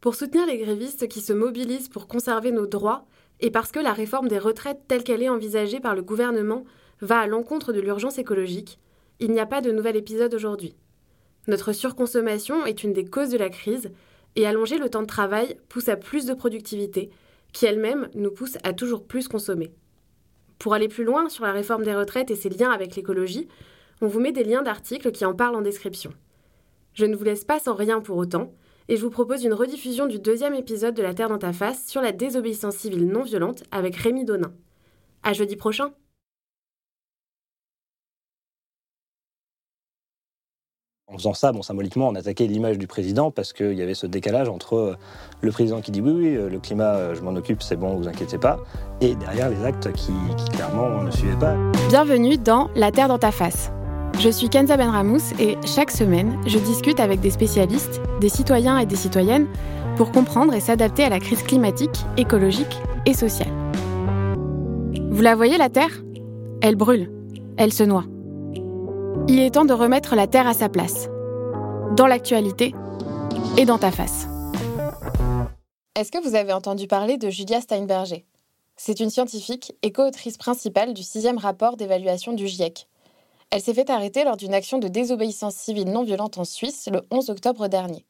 Pour soutenir les grévistes qui se mobilisent pour conserver nos droits, et parce que la réforme des retraites telle qu'elle est envisagée par le gouvernement va à l'encontre de l'urgence écologique, il n'y a pas de nouvel épisode aujourd'hui. Notre surconsommation est une des causes de la crise, et allonger le temps de travail pousse à plus de productivité, qui elle-même nous pousse à toujours plus consommer. Pour aller plus loin sur la réforme des retraites et ses liens avec l'écologie, on vous met des liens d'articles qui en parlent en description. Je ne vous laisse pas sans rien pour autant, et je vous propose une rediffusion du deuxième épisode de La Terre dans ta face sur la désobéissance civile non violente avec Rémi Donin. À jeudi prochain! En faisant ça, bon, symboliquement, on attaquait l'image du président parce qu'il y avait ce décalage entre euh, le président qui dit oui, oui, euh, le climat, euh, je m'en occupe, c'est bon, vous inquiétez pas, et derrière les actes qui, qui clairement ne suivaient pas. Bienvenue dans La Terre dans ta face. Je suis Kenza Benramous et chaque semaine, je discute avec des spécialistes, des citoyens et des citoyennes pour comprendre et s'adapter à la crise climatique, écologique et sociale. Vous la voyez, la Terre? Elle brûle, elle se noie. Il est temps de remettre la Terre à sa place, dans l'actualité et dans ta face. Est-ce que vous avez entendu parler de Julia Steinberger? C'est une scientifique et co-autrice principale du sixième rapport d'évaluation du GIEC. Elle s'est fait arrêter lors d'une action de désobéissance civile non violente en Suisse le 11 octobre dernier.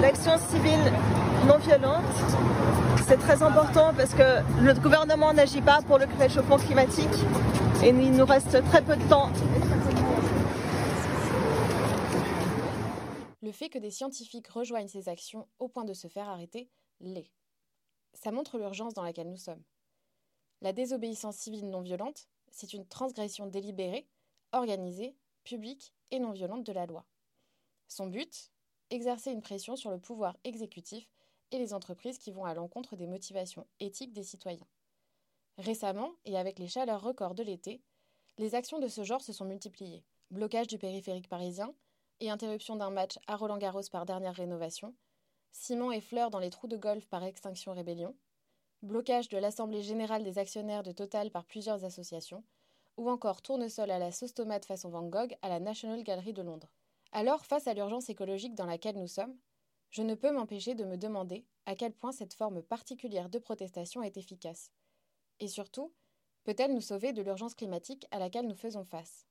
L'action civile non violente c'est très important parce que notre gouvernement n'agit pas pour le réchauffement climatique et il nous reste très peu de temps. Le fait que des scientifiques rejoignent ces actions au point de se faire arrêter l'est. Ça montre l'urgence dans laquelle nous sommes. La désobéissance civile non violente, c'est une transgression délibérée, organisée, publique et non violente de la loi. Son but Exercer une pression sur le pouvoir exécutif et les entreprises qui vont à l'encontre des motivations éthiques des citoyens. Récemment, et avec les chaleurs records de l'été, les actions de ce genre se sont multipliées. Blocage du périphérique parisien et interruption d'un match à Roland-Garros par dernière rénovation, ciment et fleurs dans les trous de golf par Extinction Rébellion, blocage de l'Assemblée générale des actionnaires de Total par plusieurs associations, ou encore tournesol à la sauce tomate façon Van Gogh à la National Gallery de Londres. Alors, face à l'urgence écologique dans laquelle nous sommes, je ne peux m'empêcher de me demander à quel point cette forme particulière de protestation est efficace. Et surtout, peut-elle nous sauver de l'urgence climatique à laquelle nous faisons face?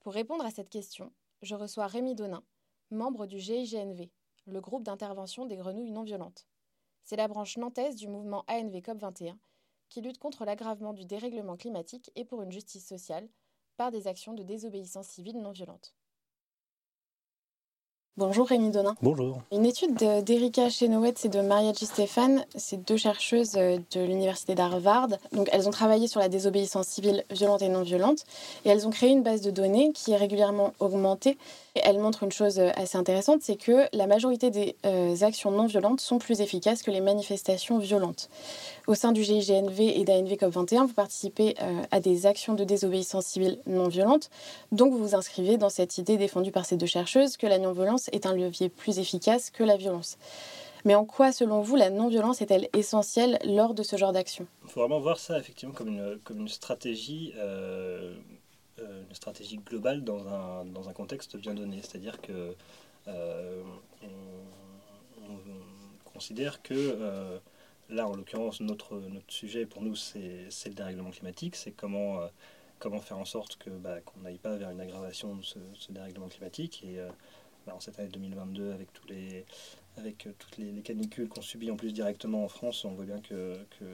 Pour répondre à cette question, je reçois Rémi Donin, membre du GIGNV, le groupe d'intervention des grenouilles non violentes. C'est la branche nantaise du mouvement ANV COP21 qui lutte contre l'aggravement du dérèglement climatique et pour une justice sociale par des actions de désobéissance civile non violente. Bonjour Rémi Donin. Bonjour. Une étude d'Erika Chenoweth et de Maria G. Stéphane, c'est deux chercheuses euh, de l'université d'Harvard. Donc elles ont travaillé sur la désobéissance civile violente et non violente et elles ont créé une base de données qui est régulièrement augmentée. Et elles montrent une chose euh, assez intéressante, c'est que la majorité des euh, actions non violentes sont plus efficaces que les manifestations violentes. Au sein du GIGNV et d'ANV COP21, vous participez euh, à des actions de désobéissance civile non violente. Donc vous vous inscrivez dans cette idée défendue par ces deux chercheuses que la non-violence est un levier plus efficace que la violence. Mais en quoi, selon vous, la non-violence est-elle essentielle lors de ce genre d'action? Il faut vraiment voir ça effectivement comme une, stratégie. Euh, euh, une stratégie globale dans un, dans un contexte bien donné. C'est-à-dire que on, considère que là, en l'occurrence, notre, notre sujet pour nous, c'est le dérèglement climatique. C'est comment, euh, comment faire en sorte bah, qu'on n'aille pas vers une aggravation de ce, dérèglement climatique. Et euh, bah, en cette année 2022, avec, tous les, avec euh, toutes les, canicules qu'on subit en plus directement en France, on voit bien que, que,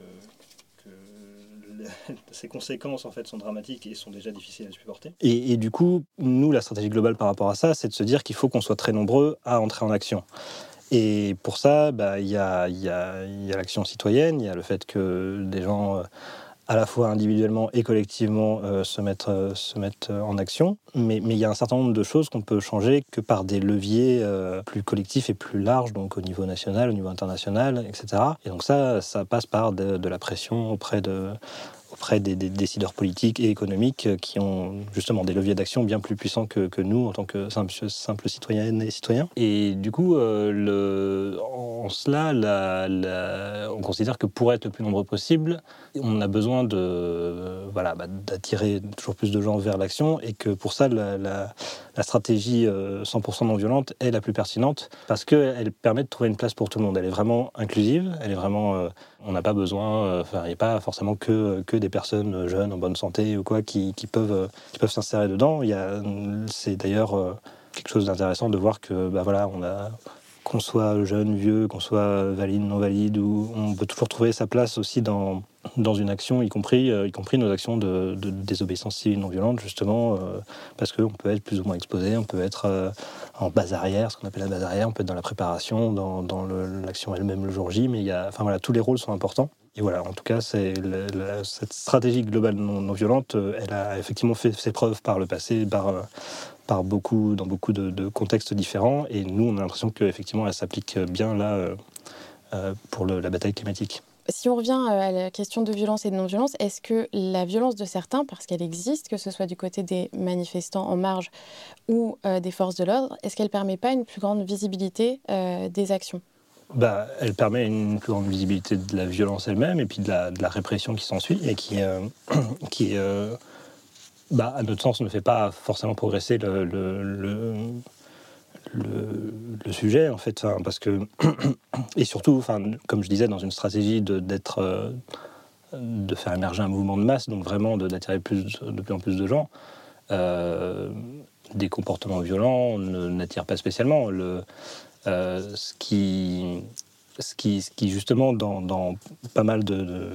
ces conséquences en fait sont dramatiques et sont déjà difficiles à supporter. Et du coup, nous, la stratégie globale par rapport à ça, c'est de se dire qu'il faut qu'on soit très nombreux à entrer en action. Et pour ça, bah, il y a, l'action citoyenne, il y a le fait que des gens, euh, à la fois individuellement et collectivement, euh, se, mettent, euh, se mettent en action. Mais, il y a un certain nombre de choses qu'on peut changer que par des leviers plus collectifs et plus larges, donc au niveau national, au niveau international, etc. Et donc ça, ça passe par de, la pression auprès de auprès des, décideurs politiques et économiques qui ont justement des leviers d'action bien plus puissants que, que, nous en tant que simples simple citoyennes et citoyens. Et du coup, le, en cela, la, on considère que pour être le plus nombreux possible, on a besoin de bah, d'attirer toujours plus de gens vers l'action et que pour ça, la, stratégie 100% non violente est la plus pertinente parce qu'elle permet de trouver une place pour tout le monde. Elle est vraiment inclusive, elle est vraiment on n'a pas besoin, euh, il n'y a pas forcément que, des personnes jeunes, en bonne santé ou quoi, qui, peuvent, s'insérer dedans. C'est d'ailleurs euh, quelque chose d'intéressant de voir que, bah voilà, on a, qu'on soit jeune, vieux, qu'on soit valide, non valide, on peut toujours trouver sa place aussi dans, dans une action, y compris, euh, y compris nos actions de, désobéissance civile non violente, justement, euh, parce qu'on peut être plus ou moins exposé, on peut être euh, en base arrière, ce qu'on appelle la base arrière, on peut être dans la préparation, dans, dans l'action elle-même le jour J, mais y a, enfin voilà, tous les rôles sont importants. Et voilà, en tout cas, cette stratégie globale non, violente, elle a effectivement fait ses preuves par le passé, par, par beaucoup, dans beaucoup de, contextes différents, et nous, on a l'impression qu'effectivement, elle s'applique bien là pour la bataille climatique. Si on revient euh, à la question de violence et de non-violence, est-ce que la violence de certains, parce qu'elle existe, que ce soit du côté des manifestants en marge ou euh, des forces de l'ordre, est-ce qu'elle ne permet pas une plus grande visibilité euh, des actions? Bah, Elle permet une plus grande visibilité de la violence elle-même et puis de la, de la répression qui s'ensuit et qui, qui bah, à notre sens, ne fait pas forcément progresser le, le le, sujet, en fait, parce que, et surtout, comme je disais, dans une stratégie d'être, euh, de faire émerger un mouvement de masse, donc vraiment d'attirer plus, de plus en plus de gens, euh, des comportements violents n'attirent pas spécialement. Le, euh, ce, qui, ce, qui, ce qui, justement, dans, dans pas mal de,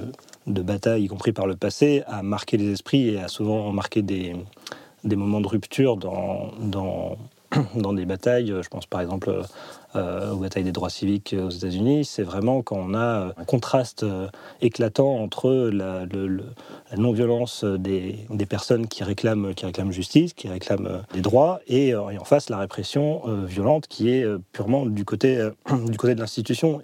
batailles, y compris par le passé, a marqué les esprits et a souvent marqué des, moments de rupture dans, dans des batailles, je pense par exemple euh, aux batailles des droits civiques aux États-Unis, c'est vraiment quand on a un contraste euh, éclatant entre la, non-violence des, personnes qui réclament, qui réclament justice, qui réclament euh, des droits, et, en face la répression violente qui est purement du côté, du côté de l'institution.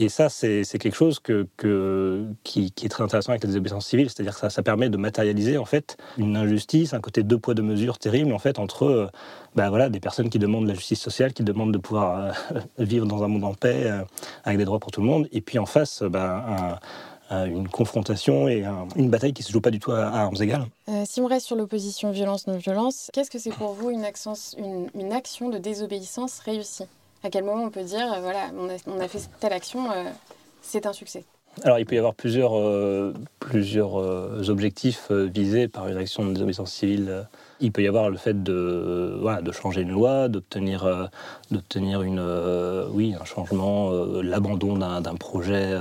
Et ça, c'est quelque chose qui, est très intéressant avec la désobéissance civile, c'est-à-dire que ça, permet de matérialiser en fait une injustice, un côté deux poids deux mesures terrible en fait entre ben voilà, des personnes qui demandent la justice sociale, qui demandent de pouvoir euh, vivre dans un monde en paix euh, avec des droits pour tout le monde, et puis en face, ben, une confrontation et une bataille qui se joue pas du tout à, armes égales. si on reste sur l'opposition violence-non-violence, qu'est-ce que c'est pour vous une action de désobéissance réussie? À quel moment on peut dire, euh, voilà, on a, fait telle action, euh, c'est un succès? Alors, il peut y avoir plusieurs, euh, plusieurs objectifs visés par une action de désobéissance civile. Il peut y avoir le fait de, voilà, de changer une loi, d'obtenir, d'obtenir une, oui, un changement, l'abandon d'un, projet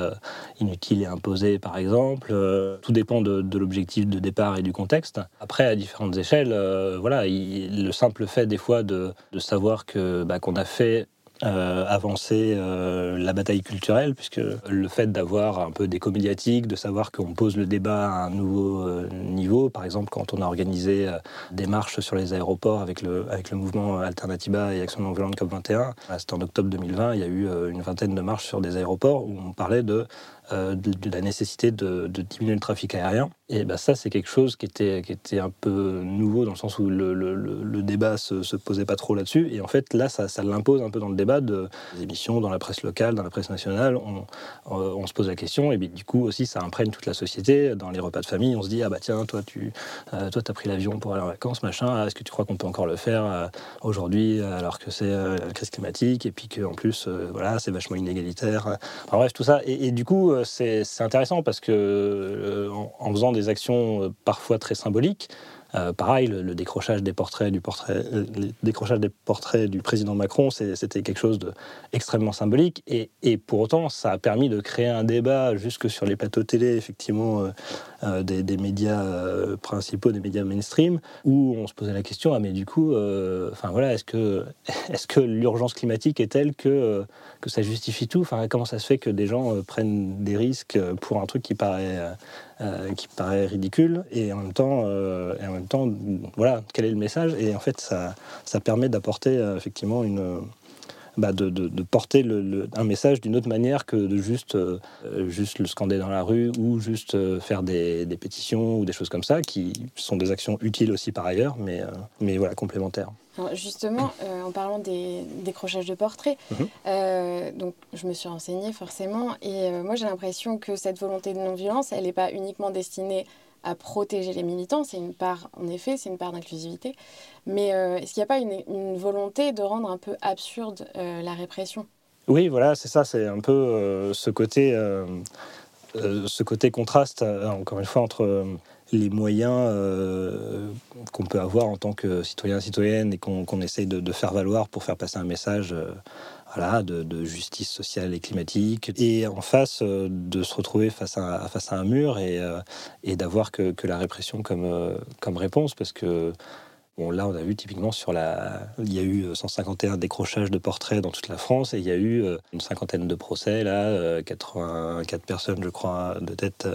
inutile et imposé, par exemple. tout dépend de, l'objectif de départ et du contexte. Après, à différentes échelles, voilà, le simple fait des fois de, de savoir que, bah, qu'on a fait euh, avancer euh, la bataille culturelle, puisque le fait d'avoir un peu d'éco médiatique, de savoir qu'on pose le débat à un nouveau euh, niveau, par exemple quand on a organisé des marches sur les aéroports avec le, avec le mouvement Alternativa et Action non violente COP21, c'était en octobre 2020, il y a eu une vingtaine de marches sur des aéroports où on parlait de euh, de, la nécessité de, diminuer le trafic aérien. Et ben ça, c'est quelque chose qui était, qui était un peu nouveau dans le sens où le, le, débat se, se posait pas trop là-dessus. Et en fait, là, ça, ça l'impose un peu dans le débat de, des émissions, dans la presse locale, dans la presse nationale. On, euh, on se pose la question, et bien, du coup aussi, ça imprègne toute la société. Dans les repas de famille, on se dit ah bah tiens, toi, tu euh, toi, as pris l'avion pour aller en vacances, machin. Est-ce que tu crois qu'on peut encore le faire aujourd'hui alors que c'est la crise climatique et puis qu'en plus, voilà, c'est vachement inégalitaire. Enfin, bref, tout ça. et du coup, euh, c'est intéressant parce que euh, en, faisant des actions euh, parfois très symboliques, pareil, le, décrochage des portraits du président Macron, c'était quelque chose d'extrêmement symbolique. Et, pour autant, ça a permis de créer un débat jusque sur les plateaux télé, effectivement, euh, des, médias euh, principaux, des médias mainstream, où on se posait la question ah mais du coup, euh, enfin voilà, est-ce que est-ce que l'urgence climatique est telle que que ça justifie tout? Enfin comment ça se fait que des gens prennent des risques pour un truc qui paraît qui paraît ridicule et en même temps et en même temps voilà quel est le message? Et en fait ça ça permet d'apporter effectivement une bah, de, porter un message d'une autre manière que de juste, juste le scander dans la rue ou juste faire des, pétitions ou des choses comme ça, qui sont des actions utiles aussi par ailleurs, mais, mais voilà, complémentaires. justement, en parlant des décrochages de portraits, mhm. donc je me suis renseignée forcément, et moi j'ai l'impression que cette volonté de non-violence, elle n'est pas uniquement destinée à protéger les militants. C'est une part, en effet, c'est une part d'inclusivité. Mais euh, est-ce qu'il n'y a pas une, volonté de rendre un peu absurde euh, la répression? Oui, voilà, c'est ça, c'est un peu euh, ce côté, ce côté contraste, encore une fois, entre les moyens qu'on peut avoir en tant que citoyen, citoyenne et qu'on essaye de, de, faire valoir pour faire passer un message de, justice sociale et climatique, et en face euh, de se retrouver face à, face à un mur et, euh, et d'avoir que, que, la répression comme, euh, comme réponse, parce que Bon, là, on a vu typiquement sur la. Il y a eu 151 décrochages de portraits dans toute la France et il y a eu une cinquantaine de procès, là, 84 personnes, je crois, de tête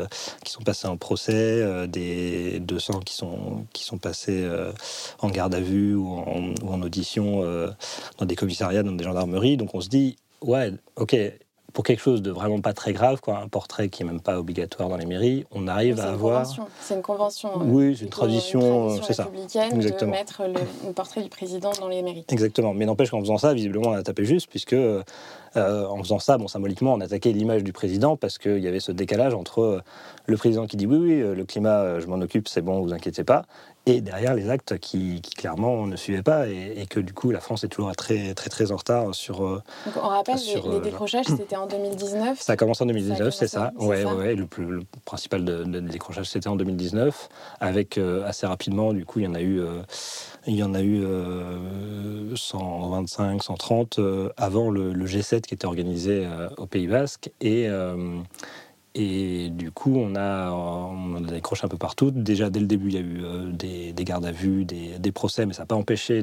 qui sont passées en procès, des 200 qui sont, qui sont passés en garde à vue ou en, ou en audition dans des commissariats, dans des gendarmeries. Donc on se dit, ouais, ok, pour quelque chose de vraiment pas très grave, quoi, un portrait qui est même pas obligatoire dans les mairies, on arrive à avoir. C'est une convention. Euh, oui, c'est une tradition, euh, c'est ça. de mettre le, portrait du président dans les mairies. Exactement. Mais n'empêche qu'en faisant ça, visiblement, on a tapé juste, puisque euh, en faisant ça, bon, symboliquement, on attaquait l'image du président parce qu'il y avait ce décalage entre le président qui dit oui, oui, le climat, je m'en occupe, c'est bon, vous inquiétez pas, et derrière les actes qui, clairement ne suivaient pas et, que du coup la France est toujours très très très en retard sur. Euh, Donc on rappelle les, les, euh, décrochages c'était en 2019. Ça a commencé en 2019, c'est ça. Ouais, ouais, le, plus, le principal de, décrochage c'était en 2019 avec euh, assez rapidement du coup il y en a eu il y en a eu 125, 130 avant le, le, G7 qui était organisé au Pays Basque et et du coup, on a, décroché un peu partout. Déjà, dès le début, il y a eu euh, des, des, gardes à vue, des, procès, mais ça n'a pas empêché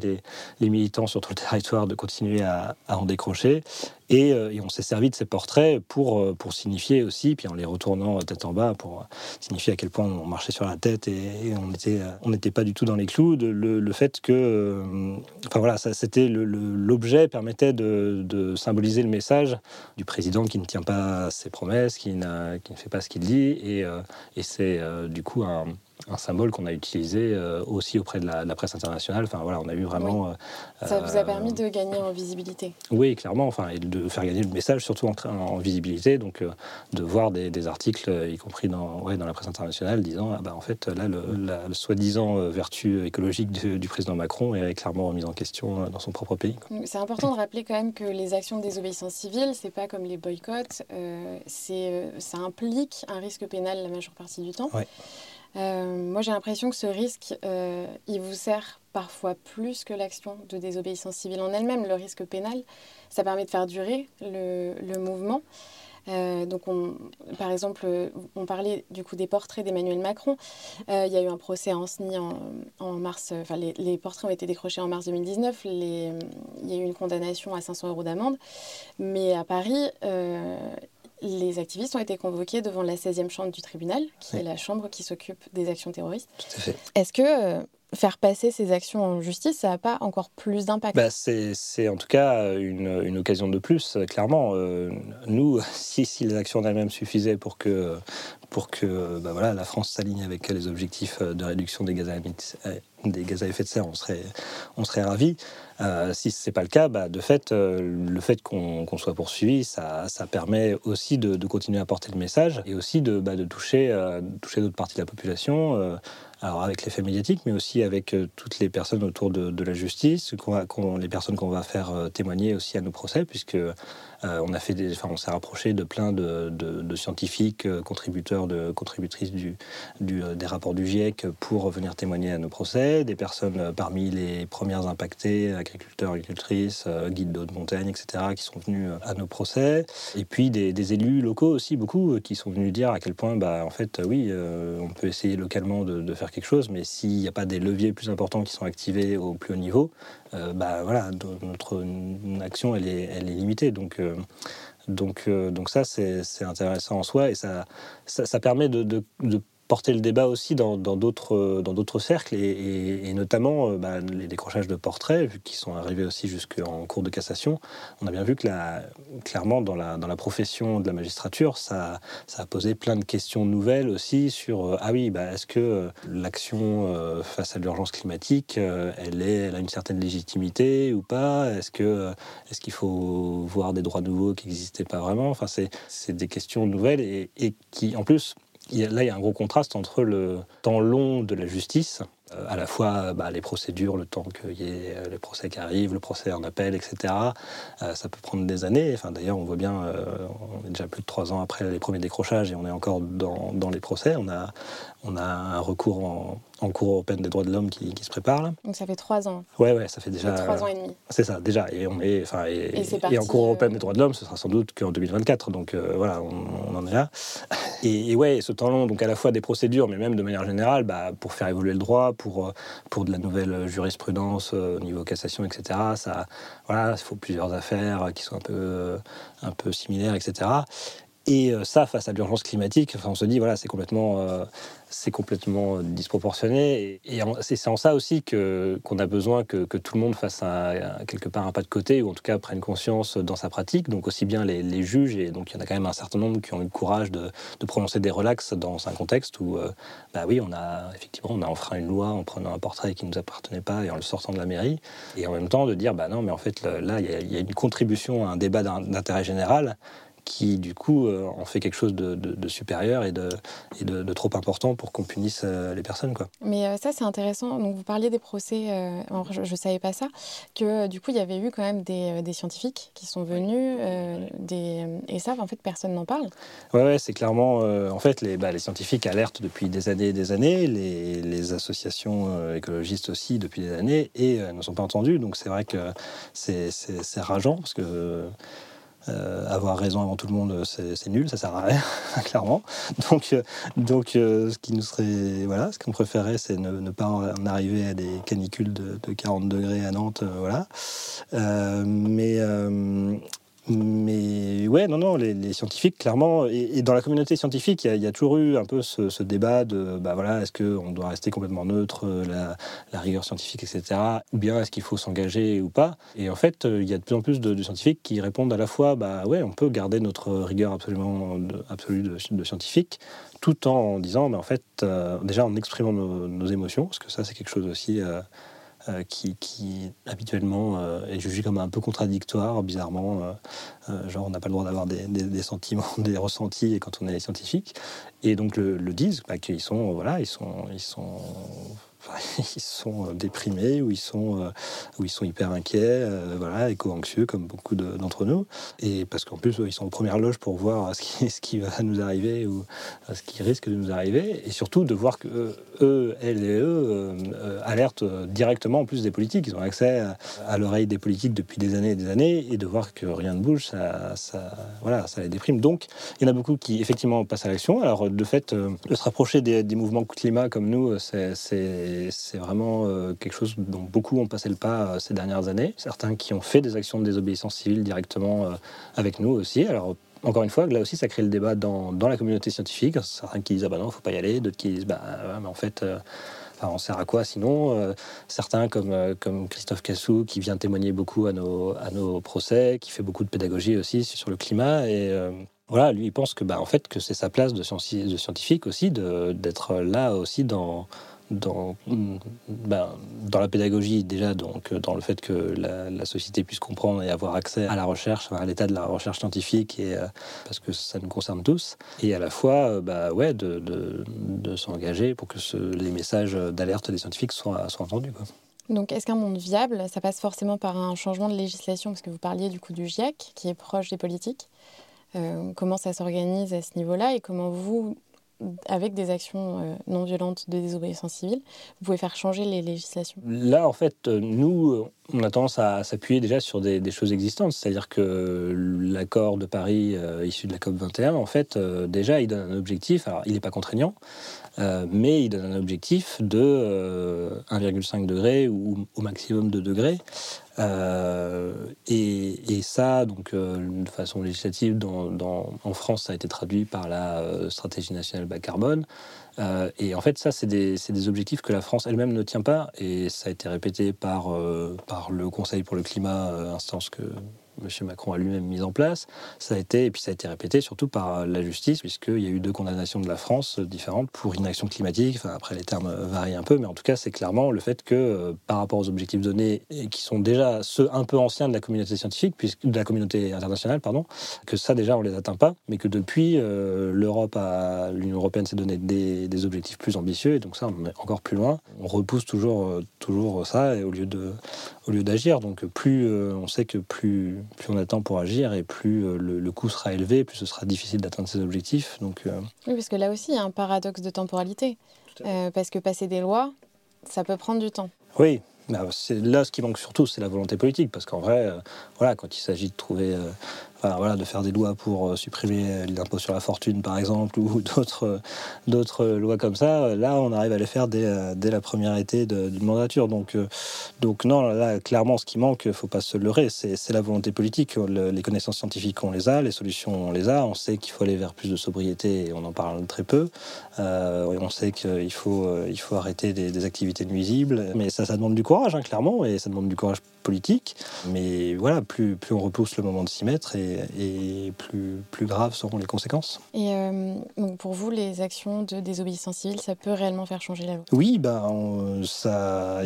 les, militants sur tout le territoire de continuer à en décrocher. Euh, et, on s'est servi de ces portraits pour, euh, pour signifier aussi, puis en les retournant tête en bas, pour signifier à quel point on marchait sur la tête et, on n'était on n'était pas du tout dans les clous. Le, fait que, enfin voilà, c'était l'objet permettait de, symboliser le message du président qui ne tient pas ses promesses, qui, ne fait pas ce qu'il dit, et c'est du coup un un symbole qu'on a utilisé euh, aussi auprès de la, presse internationale. Enfin voilà, on a eu vraiment. Euh, Ça vous a permis de gagner en visibilité. Oui, clairement. Enfin, et de faire gagner le message surtout en, visibilité. Donc euh, de voir des, articles, y compris dans, ouais, dans la presse internationale, disant ah bah en fait là le, la, soi-disant vertu écologique du, président Macron est clairement remise en question dans son propre pays. C'est important de rappeler quand même que les actions de désobéissance civile, c'est pas comme les boycotts. c'est ça implique un risque pénal la majeure partie du temps. Euh, moi, j'ai l'impression que ce risque, euh, il vous sert parfois plus que l'action de désobéissance civile en elle-même. Le risque pénal, ça permet de faire durer le, mouvement. Euh, donc, on, par exemple, on parlait du coup des portraits d'Emmanuel Macron. il y a eu un procès à Anceny en, mars. Enfin, les, les, portraits ont été décrochés en mars 2019. Les, il y a eu une condamnation à 500 euros d'amende. Mais à Paris, les activistes ont été convoqués devant la 16e chambre du tribunal, qui est la chambre qui s'occupe des actions terroristes. Est-ce que euh, faire passer ces actions en justice, ça n'a pas encore plus d'impact? Bah, C'est en tout cas une, une, occasion de plus, clairement. Euh, nous, si, si, les actions elles-mêmes suffisaient pour que, pour que bah, voilà, la France s'aligne avec les objectifs de réduction des gaz à, des gaz à effet de serre, on serait, on serait ravis. Euh, si ce n'est pas le cas, bah, de fait, euh, le fait qu'on soit poursuivi, ça, ça permet aussi de, continuer à porter le message et aussi de, bah, toucher, euh, toucher d'autres parties de la population alors avec l'effet médiatique, mais aussi avec toutes les personnes autour de, la justice, les personnes qu'on va faire témoigner aussi à nos procès, puisque on a fait des, enfin, on s'est rapproché de plein de, scientifiques, contributeurs, de contributrices du, des rapports du GIEC pour venir témoigner à nos procès, des personnes parmi les premières impactées, agriculteurs, agricultrices, guides d'eau de montagne, etc., qui sont venus à nos procès, et puis des, élus locaux aussi beaucoup qui sont venus dire à quel point, bah, en fait, oui, on peut essayer localement de faire quelque chose, mais s'il n'y a pas des leviers plus importants qui sont activés au plus haut niveau, euh, bah voilà, notre action elle est, limitée. Donc, euh, donc, euh, donc ça c'est intéressant en soi et ça, ça, permet de, porté le débat aussi dans d'autres dans d'autres cercles et, notamment bah, les décrochages de portraits qui sont arrivés aussi jusqu'en cours de cassation. On a bien vu que la, clairement dans la, profession de la magistrature, ça, a posé plein de questions nouvelles aussi sur ah oui, bah, est-ce que l'action face à l'urgence climatique, elle, a une certaine légitimité ou pas? Est-ce qu'il faut voir des droits nouveaux qui n'existaient pas vraiment? Enfin, c'est des questions nouvelles et qui, en plus, là, il y a un gros contraste entre le temps long de la justice, euh, à la fois bah, les procédures, le temps qu'il y ait euh, les procès qui arrivent, le procès en appel, etc. Euh, ça peut prendre des années. Enfin, D'ailleurs, on voit bien, on est déjà plus de trois ans après les premiers décrochages et on est encore dans, les procès. On a, on a un recours en, en Cour européenne des droits de l'homme qui, se prépare. Donc ça fait trois ans. Ouais, ouais, ça fait déjà. trois ans et demi. C'est ça, déjà. Et on est, enfin, et, et, en Cour européenne des droits de l'homme, ce sera sans doute qu'en 2024. Donc voilà, on, en est là. Et, ouais, ce temps long, donc à la fois des procédures, mais même de manière générale, bah, pour faire évoluer le droit, pour pour de la nouvelle jurisprudence au niveau cassation, etc. Ça, voilà, il faut plusieurs affaires qui sont un peu un peu similaires, etc. Et ça, face à l'urgence climatique, on se dit, voilà, c'est complètement, c'est complètement disproportionné. Et, c'est en ça aussi que, qu'on a besoin que, tout le monde fasse quelque part un pas de côté, ou en tout cas prenne conscience dans sa pratique. Donc aussi bien les, juges, et donc il y en a quand même un certain nombre qui ont eu le courage de, prononcer des relax dans un contexte où, euh, bah oui, on a effectivement on a enfreint une loi en prenant un portrait qui ne nous appartenait pas et en le sortant de la mairie. Et en même temps de dire, bah non, mais en fait là, il y, a une contribution à un débat d'intérêt général qui du coup euh, en fait quelque chose de, supérieur et, de, de, trop important pour qu'on punisse euh, les personnes. Quoi. Mais euh, ça c'est intéressant, donc vous parliez des procès, je ne savais pas ça, que du coup il y avait eu quand même des, scientifiques qui sont venus, des... et ça en fait personne n'en parle. Ouais, ouais c'est clairement, en fait les, bah, les scientifiques alertent depuis des années et des années, les, les associations écologistes aussi depuis des années, et ne sont pas entendus, donc c'est vrai que c'est rageant parce que... Euh, avoir raison avant tout le monde, c'est nul, ça sert à rien, clairement. Donc, euh, donc euh, ce qui nous serait, voilà, ce qu'on préférait, c'est ne, pas en arriver à des canicules de, de 40 degrés à Nantes, voilà. mais mais ouais, non, non, les, scientifiques, clairement, et, dans la communauté scientifique, il y, a toujours eu un peu ce, débat de, bah voilà, est-ce qu'on doit rester complètement neutre, la, rigueur scientifique, etc., ou bien est-ce qu'il faut s'engager ou pas? Et en fait, il y a de plus en plus de, scientifiques qui répondent à la fois, bah ouais, on peut garder notre rigueur absolument absolue de, scientifique, tout en disant, mais en fait, euh, déjà en exprimant nos, émotions, parce que ça, c'est quelque chose aussi. Euh, euh, qui, habituellement euh, est jugé comme un peu contradictoire, bizarrement. Euh, genre, on n'a pas le droit d'avoir des, sentiments, des ressentis quand on est scientifique. Et donc, le, disent, bah, qu'ils sont, voilà, ils sont, ils sont ils sont euh, déprimés ou ils sont, euh, ou ils sont hyper inquiets, euh, voilà, éco-anxieux comme beaucoup d'entre nous. Et parce qu'en plus, ils sont en première loge pour voir ce qui, ce qui va nous arriver ou ce qui risque de nous arriver. Et surtout de voir que eux, elles et eux alertent directement en plus des politiques. Ils ont accès à, l'oreille des politiques depuis des années et des années. Et de voir que rien ne bouge, ça, ça, voilà, ça les déprime. Donc, il y en a beaucoup qui effectivement passent à l'action. Alors, de fait, de se rapprocher des, des mouvements climat comme nous, c'est c'est vraiment euh, quelque chose dont beaucoup ont passé le pas euh, ces dernières années. Certains qui ont fait des actions de désobéissance civile directement euh, avec nous aussi. Alors, encore une fois, là aussi, ça crée le débat dans, dans la communauté scientifique. Certains qui disent ah bah non, faut pas y aller. D'autres qui disent bah mais en fait. on sert à quoi sinon Certains comme, comme Christophe Cassou qui vient témoigner beaucoup à nos, à nos procès, qui fait beaucoup de pédagogie aussi sur le climat et voilà, lui il pense que bah, en fait que c'est sa place de, de scientifique aussi d'être là aussi dans dans, ben, dans la pédagogie déjà, donc dans le fait que la, société puisse comprendre et avoir accès à la recherche, à l'état de la recherche scientifique, et, euh, parce que ça nous concerne tous, et à la fois bah, ouais, de, s'engager pour que les messages d'alerte des scientifiques soient, entendus. Quoi. Donc, est-ce qu'un monde viable, ça passe forcément par un changement de législation? Parce que vous parliez du coup du GIEC, qui est proche des politiques. Euh, comment ça s'organise à ce niveau-là? Et comment vous, avec des actions euh, non violentes de désobéissance civile, vous pouvez faire changer les législations Là, en fait, euh, nous, euh, on a tendance à s'appuyer déjà sur des, choses existantes. C'est-à-dire que l'accord de Paris issu de la COP 21, en fait, déjà, il donne un objectif. Alors, il n'est pas contraignant, mais il donne un objectif de 1,5 degré ou au maximum de degrés et, ça, donc, de façon législative, en France, ça a été traduit par la stratégie nationale bas carbone. et en fait, ça, c'est des, objectifs que la France elle-même ne tient pas. Et ça a été répété par le Conseil pour le climat, instance que M. Macron a lui-même mis en place. Ça a été, et puis ça a été répété surtout par la justice, puisqu'il y a eu deux condamnations de la France différentes pour inaction climatique. Enfin, après, les termes varient un peu, mais en tout cas, c'est clairement le fait que, euh, par rapport aux objectifs donnés, qui sont déjà ceux un peu anciens de la communauté scientifique, puisque, de la communauté internationale, pardon, que ça, déjà, on les atteint pas, mais que depuis, euh, l'Europe l'Union européenne s'est donné des, objectifs plus ambitieux, et donc ça, on est encore plus loin. On repousse toujours, euh, toujours ça, et au lieu de, au lieu d'agir. Donc, plus on sait que plus plus on attend pour agir et plus euh, le, coût sera élevé, plus ce sera difficile d'atteindre ses objectifs. Donc, euh, Oui, parce que là aussi, il y a un paradoxe de temporalité. Euh, parce que passer des lois, ça peut prendre du temps. Oui, bah, là, ce qui manque surtout, c'est la volonté politique. Parce qu'en vrai, voilà, quand il s'agit de trouver voilà, de faire des lois pour euh, supprimer l'impôt sur la fortune, par exemple, ou d'autres, d'autres lois comme ça, là, on arrive à les faire dès, euh, la première été d'une mandature. Donc, euh, non, là, clairement, ce qui manque, il ne faut pas se leurrer, c'est, la volonté politique. les connaissances scientifiques, on les a, les solutions, on les a. On sait qu'il faut aller vers plus de sobriété, on en parle très peu. on sait qu'il faut, il faut arrêter des, activités nuisibles. Mais ça, ça demande du courage, hein, clairement, et ça demande du courage politique. Mais voilà, plus, plus on repousse le moment de s'y mettre, et et, plus, plus graves seront les conséquences. Et euh, donc pour vous, les actions de désobéissance civile, ça peut réellement faire changer la loi Oui, bah, ça,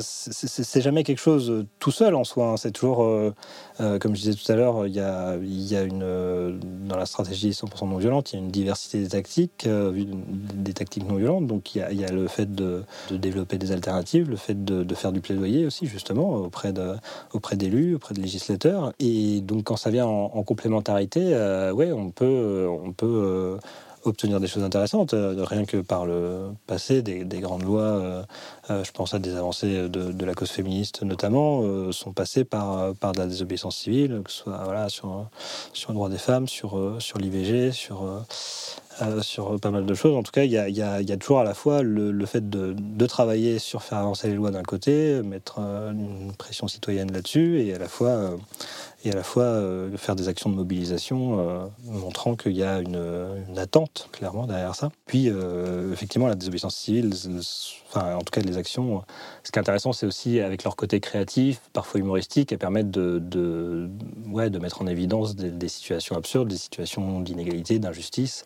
c'est jamais quelque chose tout seul en soi. Hein. C'est toujours, euh, euh, comme je disais tout à l'heure, il y a, y a une, dans la stratégie 100% non violente, il y a une diversité des tactiques, des tactiques non violentes. Donc il y a, y a le fait de, de, développer des alternatives, le fait de, de, faire du plaidoyer aussi, justement, auprès d'élus, auprès, de législateurs. Et donc quand ça vient en, complémentarité, euh, ouais, on peut, on peut euh, obtenir des choses intéressantes, euh, rien que par le passé, des, grandes lois, je pense à des avancées de, la cause féministe notamment, sont passées par, par de la désobéissance civile, que ce soit sur, sur le droit des femmes, sur, sur l'IVG, sur, sur pas mal de choses. En tout cas, il y a, y a, toujours à la fois le, fait de, travailler sur faire avancer les lois d'un côté, mettre une pression citoyenne là-dessus, et à la fois et à la fois euh, faire des actions de mobilisation euh, montrant qu'il y a une, attente clairement derrière ça. Puis euh, effectivement la désobéissance civile, enfin en tout cas les actions, ce qui est intéressant c'est aussi avec leur côté créatif, parfois humoristique, elles permettent de, ouais, de mettre en évidence des, situations absurdes, des situations d'inégalité, d'injustice,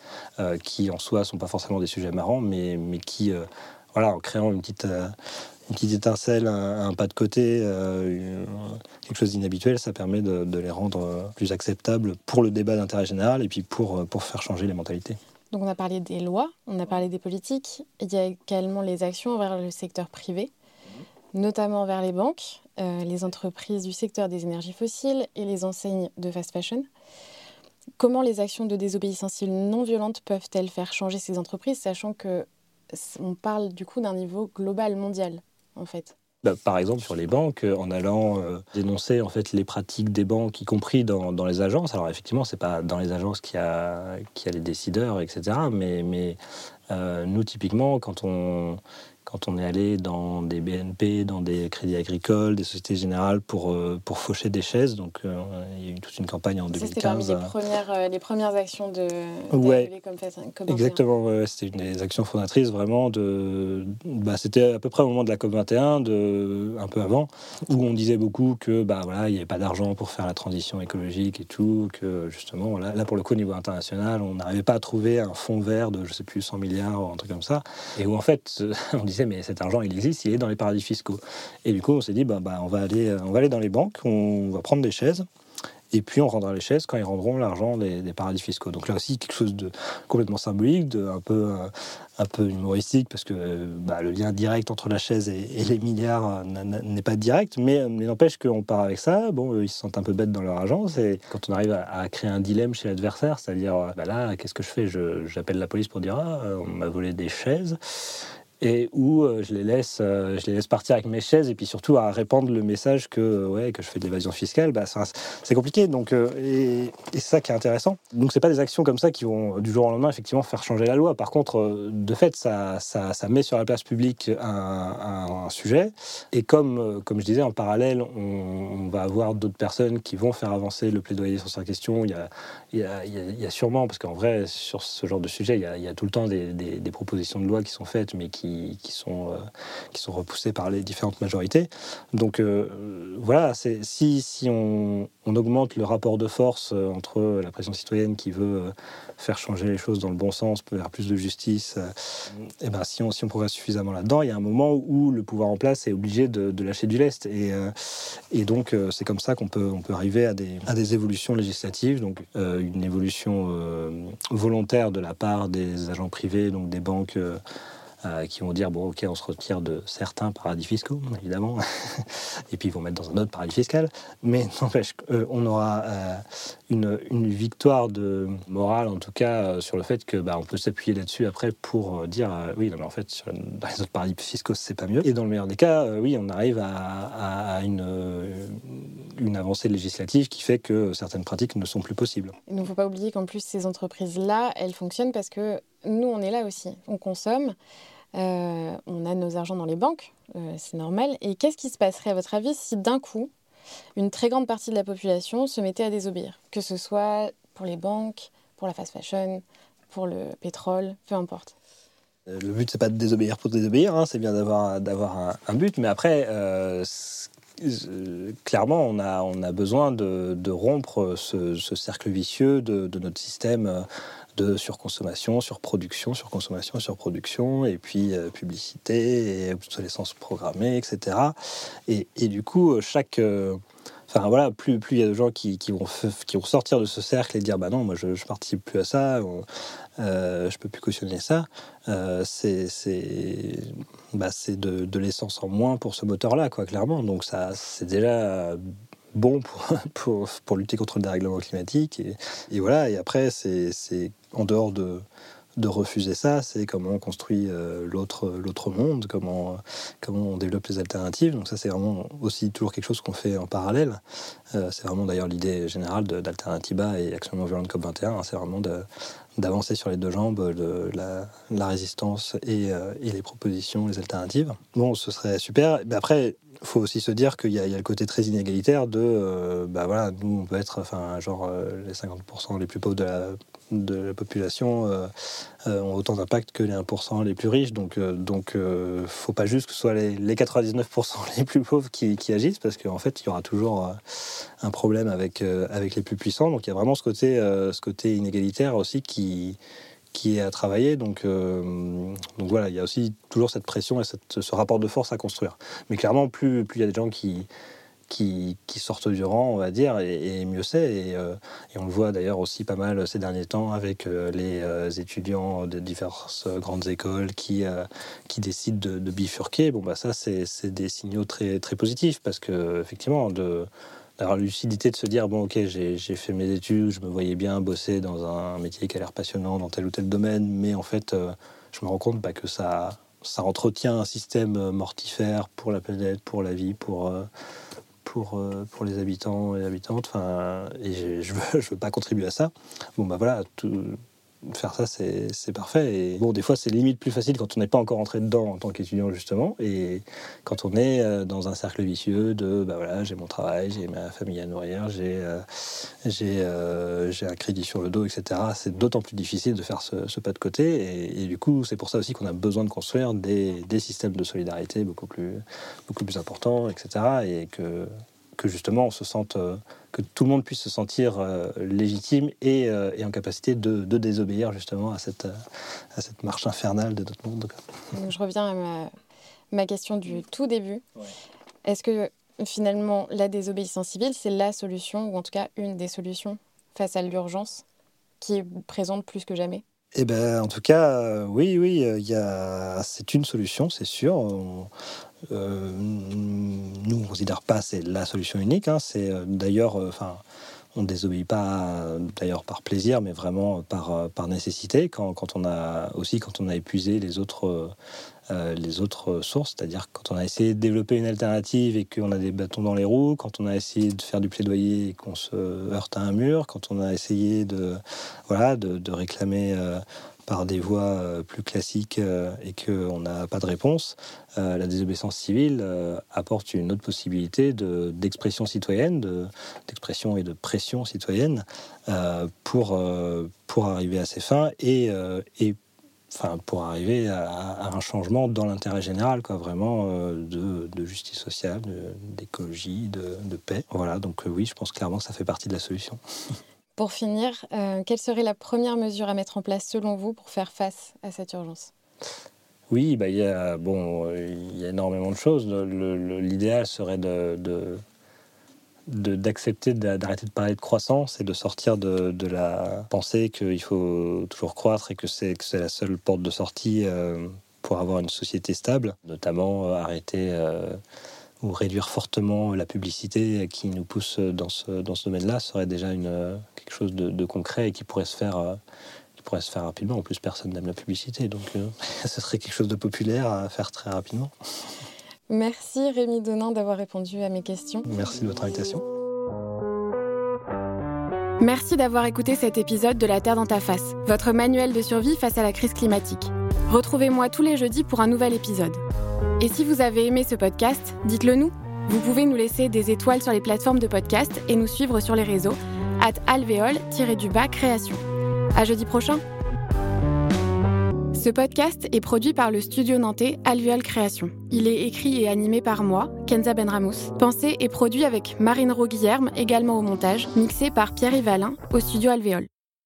qui en soi sont pas forcément des sujets marrants, mais, mais qui voilà, en créant une petite, une petite étincelle, un, pas de côté, euh, quelque chose d'inhabituel, ça permet de, les rendre euh, plus acceptables pour le débat d'intérêt général et puis pour, euh, pour faire changer les mentalités. Donc on a parlé des lois, on a parlé des politiques, il y a également les actions envers le secteur privé, notamment vers les banques, les entreprises du secteur des énergies fossiles et les enseignes de fast fashion. Comment les actions de désobéissance civile non violente peuvent-elles faire changer ces entreprises, sachant que on parle du coup d'un niveau global mondial? Bah, par exemple sur les banques, euh, en allant euh, dénoncer en fait les pratiques des banques, y compris dans, dans les agences. Alors effectivement, c'est pas dans les agences qu'il y a, a les décideurs, etc. Mais, mais euh, nous typiquement, quand on quand on est allé dans des BNP, dans des crédits agricoles, des sociétés générales pour, euh, pour faucher des chaises. Donc euh, il y a eu toute une campagne en 2015. C'était les premières, euh, les premières actions de ouais, comme, comme Exactement, ouais, c'était une des actions fondatrices vraiment de. Bah, c'était à peu près au moment de la COP21, de, un peu avant, où on disait beaucoup que bah, voilà, il n'y avait pas d'argent pour faire la transition écologique et tout, que justement, là, là pour le coup, au niveau international, on n'arrivait pas à trouver un fonds vert de, je sais plus, 100 milliards ou un truc comme ça. Et où en fait, on disait mais cet argent, il existe, il est dans les paradis fiscaux. Et du coup, on s'est dit, bah, bah, on, va aller, on va aller dans les banques, on va prendre des chaises, et puis on rendra les chaises quand ils rendront l'argent des, paradis fiscaux. Donc là aussi quelque chose de complètement symbolique, de un peu un peu humoristique parce que bah, le lien direct entre la chaise et, les milliards n'est pas direct, mais, mais n'empêche qu'on part avec ça. Bon, ils se sentent un peu bêtes dans leur agence et quand on arrive à, créer un dilemme chez l'adversaire, c'est-à-dire bah là, qu'est-ce que je fais? J'appelle la police pour dire ah, on m'a volé des chaises et où euh, je les laisse, euh, je les laisse partir avec mes chaises et puis surtout à répandre le message que ouais que je fais de l'évasion fiscale, bah, c'est compliqué. Donc et, c'est ça qui est intéressant. Donc c'est pas des actions comme ça qui vont du jour au lendemain effectivement faire changer la loi. Par contre, de fait, ça, ça, met sur la place publique un, sujet et comme comme je disais en parallèle, on, va avoir d'autres personnes qui vont faire avancer le plaidoyer sur cette question. Il y a, il y a, sûrement parce qu'en vrai sur ce genre de sujet, il y a, tout le temps des propositions de loi qui sont faites mais qui qui, sont, euh, qui sont repoussés par les différentes majorités. Donc euh, voilà, si, si on, on, augmente le rapport de force euh, entre la pression citoyenne qui veut faire changer les choses dans le bon sens, vers plus de justice, et eh ben, si, on, si on progresse suffisamment là-dedans, il y a un moment où le pouvoir en place est obligé de, lâcher du lest. Et, et donc c'est comme ça qu'on peut, on peut arriver à des, à des évolutions législatives, donc une évolution volontaire de la part des agents privés, donc des banques. Qui vont dire bon ok on se retire de certains paradis fiscaux évidemment. Et puis ils vont mettre dans un autre paradis fiscal. Mais n'empêche qu'on aura euh, une, victoire de morale en tout cas euh, sur le fait que bah, on peut s'appuyer là-dessus après pour dire oui non, mais en fait dans les autres paradis fiscaux c'est pas mieux. Et dans le meilleur des cas oui on arrive à, à une, une avancée législative qui fait que certaines pratiques ne sont plus possibles. Il ne faut pas oublier qu'en plus ces entreprises là elles fonctionnent parce que nous, on est là aussi. On consomme, euh, on a nos argents dans les banques, euh, c'est normal. Et qu'est-ce qui se passerait, à votre avis, si d'un coup, une très grande partie de la population se mettait à désobéir Que ce soit pour les banques, pour la fast fashion, pour le pétrole, peu importe? Euh, le but, c'est pas de désobéir pour désobéir, hein, c'est bien d'avoir, d'avoir un, but, mais après, clairement, on a, on a besoin de, rompre ce, cercle vicieux de, de notre système de surconsommation, surproduction, surconsommation, surproduction, et puis euh, publicité, et obsolescence programmée, etc. Et, et du coup, chaque... Euh, enfin voilà, plus il y a de gens qui, qui, vont qui vont sortir de ce cercle et dire bah non, moi je, je participe plus à ça, euh, je peux plus cautionner ça. Euh, c'est bah, de, de l'essence en moins pour ce moteur-là, quoi, clairement. Donc ça, c'est déjà bon pour, pour, pour, lutter contre le dérèglement climatique. Et, et voilà, et après, c'est en dehors de, de refuser ça, c'est comment on construit euh, l'autre monde, comment comment on développe les alternatives. Donc ça c'est vraiment aussi toujours quelque chose qu'on fait en parallèle. Euh, c'est vraiment d'ailleurs l'idée générale d'Alternativa et Action non violente COP 21. Hein. c'est vraiment d'avancer sur les deux jambes la, résistance et, euh, et, les propositions, les alternatives. Bon, ce serait super. Mais après, il faut aussi se dire qu'il y, y, a le côté très inégalitaire de, bah voilà, nous on peut être, enfin, genre les 50% les plus pauvres de la de la population euh, euh, ont autant d'impact que les 1% les plus riches. Donc, euh, donc faut pas juste que ce soit les, 99% les plus pauvres qui, agissent, parce qu'en fait, il y aura toujours un problème avec, avec les plus puissants. Donc, il y a vraiment ce côté, ce côté inégalitaire aussi qui, qui est à travailler. Donc, donc voilà, il y a aussi toujours cette pression et ce rapport de force à construire. Mais clairement, plus, plus il y a des gens qui qui, sortent du rang, on va dire, et, mieux c'est. Euh, et, on le voit d'ailleurs aussi pas mal ces derniers temps avec euh, les euh, étudiants de diverses grandes écoles qui, qui décident de, bifurquer. Bon, bah ça, c'est des signaux très, très positifs parce que, effectivement, de la lucidité de se dire bon ok j'ai fait mes études je me voyais bien bosser dans un métier qui a l'air passionnant dans tel ou tel domaine mais en fait je me rends compte bah, que ça ça entretient un système mortifère pour la planète pour la vie pour pour, euh, pour les habitants et habitantes. Enfin, et je veux, je veux pas contribuer à ça. Bon, bah voilà, tout, faire ça, c'est parfait. Et bon, des fois, c'est limite plus facile quand on n'est pas encore entré dedans en tant qu'étudiant, justement. Et quand on est euh, dans un cercle vicieux de, bah voilà, j'ai mon travail, j'ai ma famille à nourrir, j'ai euh, euh, un crédit sur le dos, etc. C'est d'autant plus difficile de faire ce, pas de côté. Et, du coup, c'est pour ça aussi qu'on a besoin de construire des, des, systèmes de solidarité beaucoup plus, beaucoup plus importants, etc. Et que, que justement, on se sente que tout le monde puisse se sentir euh, légitime et, euh, et, en capacité de, de, désobéir justement à cette, euh, à cette marche infernale de notre monde. je reviens à ma, ma, question du tout début. Est-ce que finalement la désobéissance civile, c'est la solution, ou en tout cas une des solutions face à l'urgence qui est présente plus que jamais? Eh ben, en tout cas, oui, oui, il y a... c'est une solution, c'est sûr. Euh, nous, on ne considère pas c'est la solution unique. Hein. C'est euh, d'ailleurs, euh, on désobéit pas d'ailleurs par plaisir, mais vraiment par, par nécessité. Quand, on a aussi quand on a épuisé les autres, euh, les autres sources, c'est-à-dire quand on a essayé de développer une alternative et qu'on a des bâtons dans les roues, quand on a essayé de faire du plaidoyer et qu'on se heurte à un mur, quand on a essayé de réclamer euh, par des voies euh, plus classiques euh, et qu'on n'a pas de réponse, euh, la désobéissance civile apporte une autre possibilité d'expression citoyenne, d'expression et de pression citoyenne pour, pour arriver à ses fins et, et enfin, pour arriver à, un changement dans l'intérêt général, quoi, vraiment de, de, justice sociale, d'écologie, de, de, paix. Voilà, donc oui, je pense clairement que ça fait partie de la solution. Pour finir, euh, quelle serait la première mesure à mettre en place selon vous pour faire face à cette urgence? Oui, bah, il, y a, bon, il y a énormément de choses. L'idéal serait de, d'accepter d'arrêter de parler de croissance et de sortir de, la pensée qu'il faut toujours croître et que c'est la seule porte de sortie euh, pour avoir une société stable, notamment euh, arrêter ou réduire fortement la publicité qui nous pousse dans ce, dans ce domaine-là serait déjà une, quelque chose de, concret et qui pourrait se faire euh, qui pourrait se faire rapidement. En plus, personne n'aime la publicité, donc euh, ce serait quelque chose de populaire à faire très rapidement. Merci Rémi Donin d'avoir répondu à mes questions. Merci de votre invitation. Merci d'avoir écouté cet épisode de La Terre dans ta face, votre manuel de survie face à la crise climatique. Retrouvez-moi tous les jeudis pour un nouvel épisode. Et si vous avez aimé ce podcast, dites-le nous. Vous pouvez nous laisser des étoiles sur les plateformes de podcast et nous suivre sur les réseaux at alvéole-du-bas création. À jeudi prochain! Ce podcast est produit par le studio nantais Alvéole Création. Il est écrit et animé par moi, Kenza Benramous. Pensé et produit avec Marine Roguillerme, également au montage, mixé par Pierre Yvalin au studio Alvéole.